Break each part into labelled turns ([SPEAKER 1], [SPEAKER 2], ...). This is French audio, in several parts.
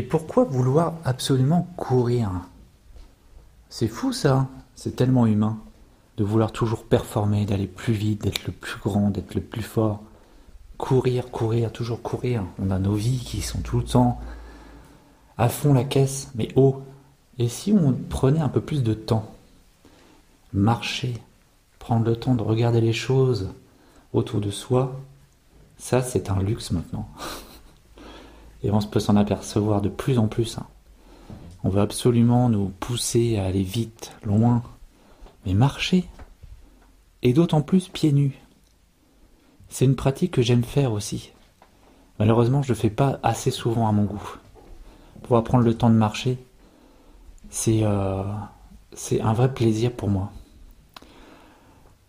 [SPEAKER 1] Et pourquoi vouloir absolument courir? C'est fou ça, c'est tellement humain de vouloir toujours performer, d'aller plus vite, d'être le plus grand, d'être le plus fort. Courir, courir, toujours courir. On a nos vies qui sont tout le temps à fond la caisse, mais haut. Et si on prenait un peu plus de temps? Marcher, prendre le temps de regarder les choses autour de soi, ça c'est un luxe maintenant. Et on peut s'en apercevoir de plus en plus. Hein. On veut absolument nous pousser à aller vite, loin. Mais marcher, et d'autant plus pieds nus. C'est une pratique que j'aime faire aussi. Malheureusement, je ne fais pas assez souvent à mon goût. Pouvoir prendre le temps de marcher, c'est euh, un vrai plaisir pour moi.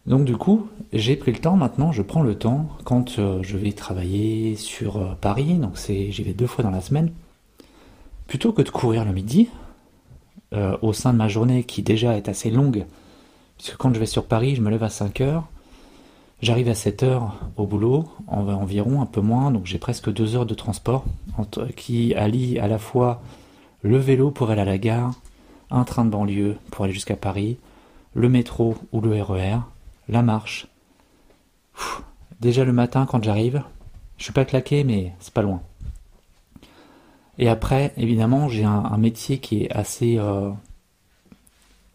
[SPEAKER 1] Donc du coup, j'ai pris le temps. Maintenant, je prends le temps quand euh, je vais travailler sur euh, Paris, donc c'est j'y vais deux fois dans la semaine, plutôt que de courir le midi, euh, au sein de ma journée qui déjà est assez longue, puisque quand je vais sur Paris, je me lève à 5 heures, j'arrive à 7 heures au boulot, environ un peu moins, donc j'ai presque deux heures de transport qui allie à la fois le vélo pour aller à la gare, un train de banlieue pour aller jusqu'à Paris, le métro ou le RER, la marche. déjà le matin quand j'arrive, je suis pas claqué mais c'est pas loin. Et après, évidemment, j'ai un, métier qui est assez euh,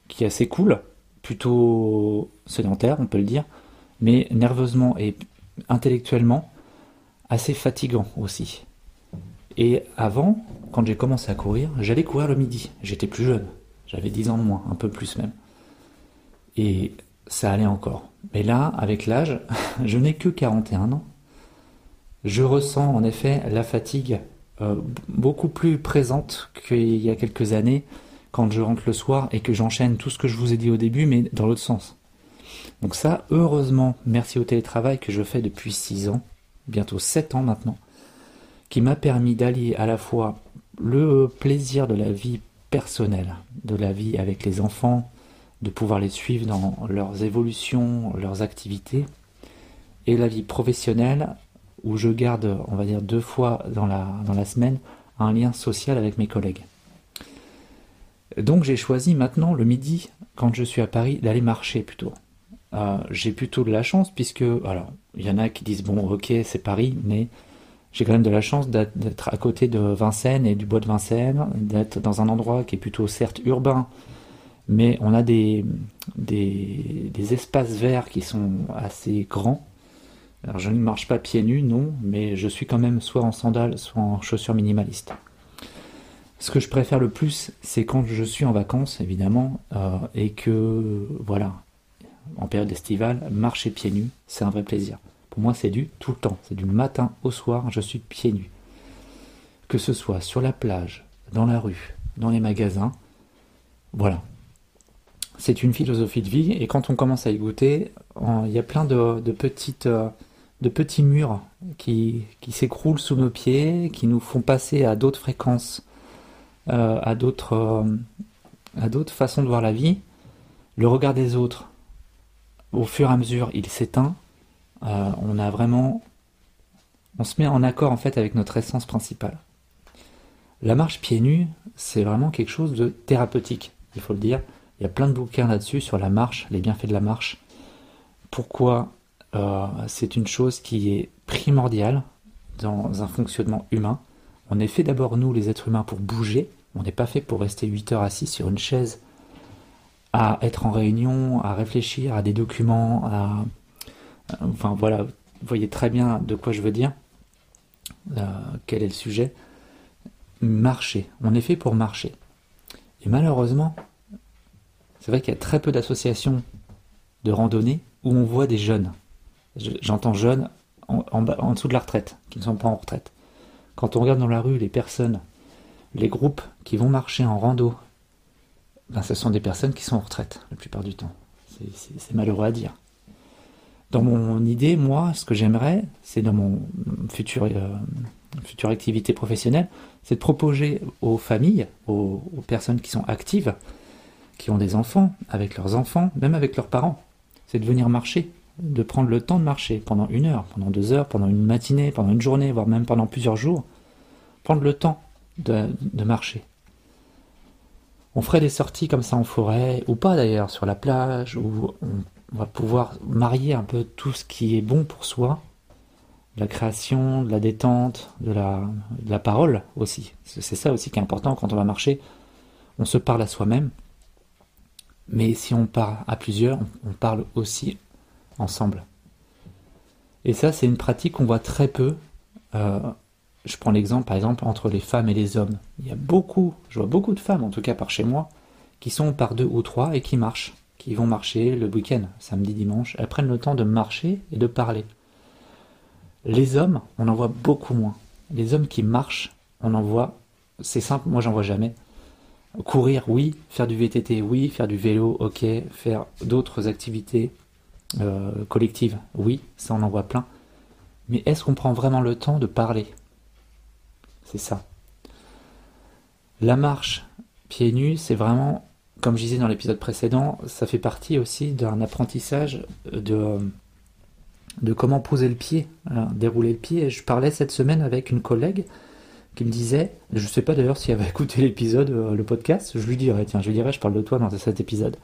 [SPEAKER 1] qui est assez cool, plutôt sédentaire, on peut le dire, mais nerveusement et intellectuellement assez fatigant aussi. Et avant, quand j'ai commencé à courir, j'allais courir le midi. J'étais plus jeune, j'avais 10 ans de moins, un peu plus même. Et ça allait encore. Mais là, avec l'âge, je n'ai que 41 ans. Je ressens en effet la fatigue euh, beaucoup plus présente qu'il y a quelques années quand je rentre le soir et que j'enchaîne tout ce que je vous ai dit au début, mais dans l'autre sens. Donc ça, heureusement, merci au télétravail que je fais depuis 6 ans, bientôt 7 ans maintenant, qui m'a permis d'allier à la fois le plaisir de la vie personnelle, de la vie avec les enfants, de pouvoir les suivre dans leurs évolutions, leurs activités, et la vie professionnelle, où je garde, on va dire, deux fois dans la, semaine, un lien social avec mes collègues. Donc j'ai choisi maintenant le midi, quand je suis à Paris, d'aller marcher plutôt. Euh, j'ai plutôt de la chance puisque, alors, il y en a qui disent bon, ok, c'est Paris, mais j'ai quand même de la chance d'être à côté de Vincennes et du bois de Vincennes, d'être dans un endroit qui est plutôt certes urbain, mais on a des, des, espaces verts qui sont assez grands. Alors je ne marche pas pieds nus, non, mais je suis quand même soit en sandales, soit en chaussures minimalistes. Ce que je préfère le plus, c'est quand je suis en vacances, évidemment, euh, et que, voilà, en période estivale, marcher pieds nus, c'est un vrai plaisir. Pour moi, c'est du tout le temps. C'est du matin au soir, je suis pieds nus. Que ce soit sur la plage, dans la rue, dans les magasins, voilà, c'est une philosophie de vie et quand on commence à y goûter, il y a plein de, petites, euh, de petits murs qui, s'écroulent sous nos pieds, qui nous font passer à d'autres fréquences, euh, à d'autres euh, à d'autres façons de voir la vie. Le regard des autres, au fur et à mesure, il s'éteint. on a vraiment, on se met en accord en fait avec notre essence principale. La marche pieds nus, c'est vraiment quelque chose de thérapeutique, il faut le dire. Il y a plein de bouquins là-dessus sur la marche, les bienfaits de la marche. Pourquoi euh, c'est une chose qui est primordiale dans un fonctionnement humain. On est fait d'abord, nous, les êtres humains, pour bouger. On n'est pas fait pour rester 8 heures assis sur une chaise, à être en réunion, à réfléchir à des documents, à... Enfin voilà, vous voyez très bien de quoi je veux dire, euh, quel est le sujet? Marcher. On est fait pour marcher. Et malheureusement, c'est vrai qu'il y a très peu d'associations de randonnée où on voit des jeunes. J'entends jeunes en, dessous de la retraite, qui ne sont pas en retraite. Quand on regarde dans la rue les personnes, les groupes qui vont marcher en rando, ben, ce sont des personnes qui sont en retraite la plupart du temps. C'est malheureux à dire. Dans mon idée, moi, ce que j'aimerais, c'est dans mon futur, euh, future activité professionnelle, c'est de proposer aux familles, aux personnes qui sont actives, qui ont des enfants, avec leurs enfants, même avec leurs parents, c'est de venir marcher, de prendre le temps de marcher pendant une heure, pendant deux heures, pendant une matinée, pendant une journée, voire même pendant plusieurs jours. Prendre le temps de, marcher. On ferait des sorties comme ça en forêt, ou pas d'ailleurs, sur la plage, où on va pouvoir marier un peu tout ce qui est bon pour soi, de la création, de la détente, de la, de la parole aussi. C'est ça aussi qui est important quand on va marcher. On se parle à soi-même, mais si on part à plusieurs, on parle aussi ensemble. Et ça, c'est une pratique qu'on voit très peu. Euh, je prends l'exemple, par exemple, entre les femmes et les hommes. Il y a beaucoup, je vois beaucoup de femmes, en tout cas par chez moi, qui sont par deux ou trois et qui marchent, qui vont marcher le week-end, samedi, dimanche. Elles prennent le temps de marcher et de parler. Les hommes, on en voit beaucoup moins. Les hommes qui marchent, on en voit, c'est simple, moi j'en vois jamais. Courir, oui. Faire du VTT, oui. Faire du vélo, ok. Faire d'autres activités euh, collectives, oui. Ça, on en voit plein. Mais est-ce qu'on prend vraiment le temps de parler? C'est ça. La marche pieds nus, c'est vraiment, comme je disais dans l'épisode précédent, ça fait partie aussi d'un apprentissage de, de comment poser le pied, hein, dérouler le pied. je parlais cette semaine avec une collègue qui me disait, je ne sais pas d'ailleurs si elle va écouter l'épisode, euh, le podcast, je lui dirais, tiens, je lui dirais, je parle de toi dans cet épisode,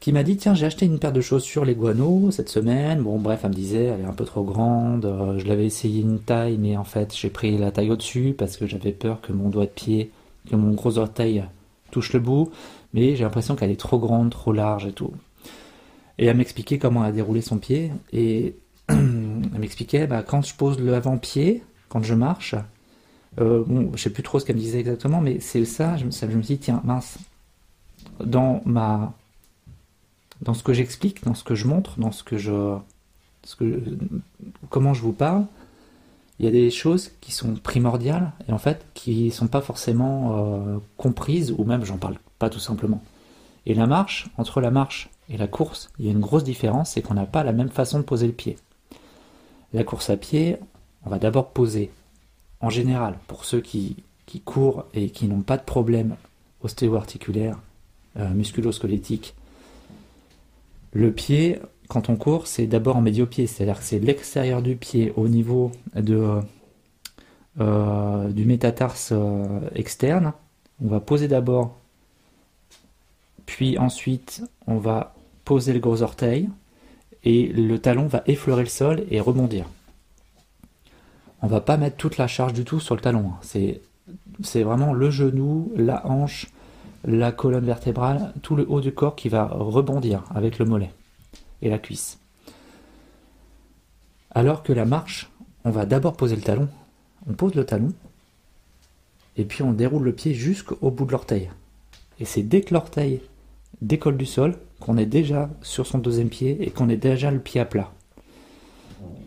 [SPEAKER 1] qui m'a dit, tiens, j'ai acheté une paire de chaussures les guano cette semaine, bon bref, elle me disait, elle est un peu trop grande, euh, je l'avais essayé une taille, mais en fait, j'ai pris la taille au-dessus parce que j'avais peur que mon doigt de pied, que mon gros orteil touche le bout, mais j'ai l'impression qu'elle est trop grande, trop large et tout. Et elle m'expliquait comment elle a déroulé son pied, et elle m'expliquait, bah, quand je pose le avant-pied, quand je marche, euh, bon, je sais plus trop ce qu'elle me disait exactement, mais c'est ça, je, me suis dit, tiens, mince, dans ma, dans ce que j'explique, dans ce que je montre, dans ce que je, comment je vous parle, il y a des choses qui sont primordiales et en fait qui sont pas forcément euh, comprises ou même j'en parle pas tout simplement. Et la marche, entre la marche et la course, il y a une grosse différence, c'est qu'on n'a pas la même façon de poser le pied. La course à pied, on va d'abord poser en général, pour ceux qui, courent et qui n'ont pas de problème ostéo-articulaire, euh, musculo-squelettique, le pied, quand on court, c'est d'abord en médio-pied, c'est-à-dire que c'est l'extérieur du pied au niveau euh, du métatarse euh, externe. On va poser d'abord, puis ensuite on va poser le gros orteil et le talon va effleurer le sol et rebondir on va pas mettre toute la charge du tout sur le talon. Hein. C'est, c'est vraiment le genou, la hanche, la colonne vertébrale, tout le haut du corps qui va rebondir avec le mollet et la cuisse. Alors que la marche, on va d'abord poser le talon. On pose le talon et puis on déroule le pied jusqu'au bout de l'orteil. Et c'est dès que l'orteil décolle du sol qu'on est déjà sur son deuxième pied et qu'on est déjà le pied à plat.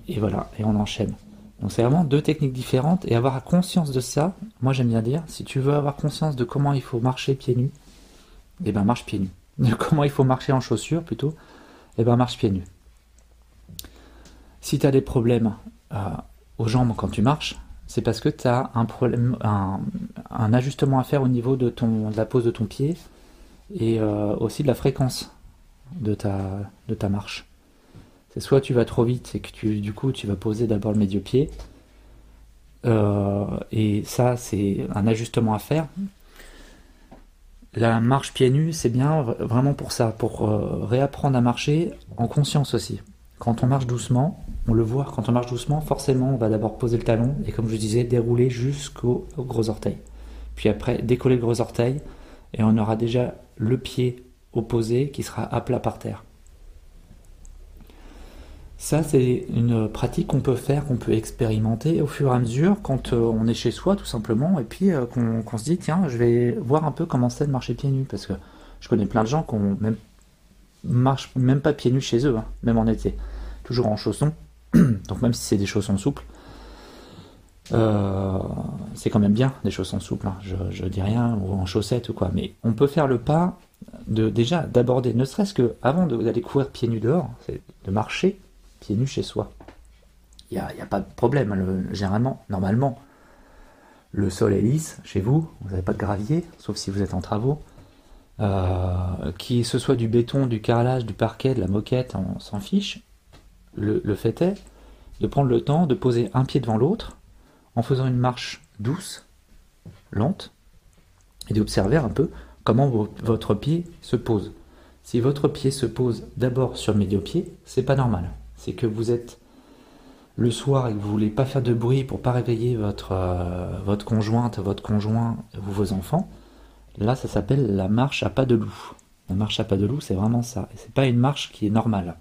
[SPEAKER 1] Et voilà, et on enchaîne. Donc c'est vraiment deux techniques différentes et avoir conscience de ça, moi j'aime bien dire, si tu veux avoir conscience de comment il faut marcher pieds nus, eh ben marche pieds nus. De comment il faut marcher en chaussures plutôt, eh ben marche pieds nus. Si tu as des problèmes euh, aux jambes quand tu marches, c'est parce que tu as un problème, un, ajustement à faire au niveau de, la pose de ton pied et euh, aussi de la fréquence de ta marche. C'est soit tu vas trop vite et que tu, du coup tu vas poser d'abord le médio pied. Euh, et ça, c'est un ajustement à faire. La marche pieds nus, c'est bien vraiment pour ça, pour euh, réapprendre à marcher en conscience aussi. Quand on marche doucement, on le voit, quand on marche doucement, forcément, on va d'abord poser le talon et comme je disais, dérouler jusqu'au gros orteil. Puis après, décoller le gros orteil et on aura déjà le pied opposé qui sera à plat par terre. Ça, c'est une pratique qu'on peut faire, qu'on peut expérimenter au fur et à mesure quand euh, on est chez soi, tout simplement, et puis euh, qu'on se dit, tiens, je vais voir un peu comment c'est de marcher pieds nus, parce que je connais plein de gens qui marchent même pas pieds nus chez eux, hein, même en été, toujours en chaussons, donc même si c'est des chaussons souples, euh, c'est quand même bien des chaussons souples, hein, je, je dis rien, ou en chaussettes ou quoi, mais on peut faire le pas de déjà d'aborder, ne serait-ce que avant d'aller courir pieds nus dehors, de marcher pieds nus chez soi. Il n'y a, a, pas de problème. généralement, normalement, le sol est lisse chez vous, vous n'avez pas de gravier, sauf si vous êtes en travaux. Euh, qui ce soit du béton, du carrelage, du parquet, de la moquette, on s'en fiche. Le, fait est de prendre le temps de poser un pied devant l'autre en faisant une marche douce lente et d'observer un peu comment votre pied se pose. Si votre pied se pose d'abord sur le médio-pied, c'est pas normal. C'est que vous êtes le soir et que vous voulez pas faire de bruit pour pas réveiller votre, euh, votre conjointe, votre conjoint ou vos enfants. Là, ça s'appelle la marche à pas de loup. La marche à pas de loup, c'est vraiment ça. Et c'est pas une marche qui est normale.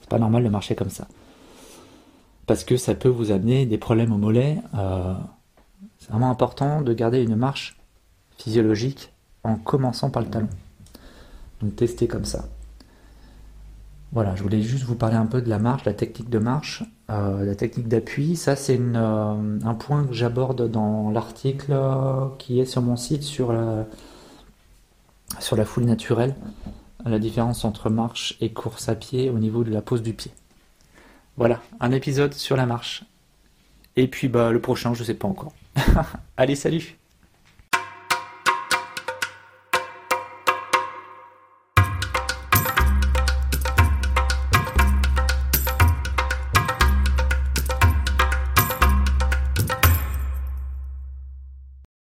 [SPEAKER 1] C'est pas normal de marcher comme ça. Parce que ça peut vous amener des problèmes au mollet. Euh, c'est vraiment important de garder une marche physiologique en commençant par le talon. Donc testez comme ça. Voilà, je voulais juste vous parler un peu de la marche, la technique de marche, euh, la technique d'appui. Ça, c'est euh, un point que j'aborde dans l'article qui est sur mon site sur la, sur la foule naturelle, la différence entre marche et course à pied au niveau de la pose du pied. Voilà, un épisode sur la marche. Et puis bah, le prochain, je ne sais pas encore. Allez, salut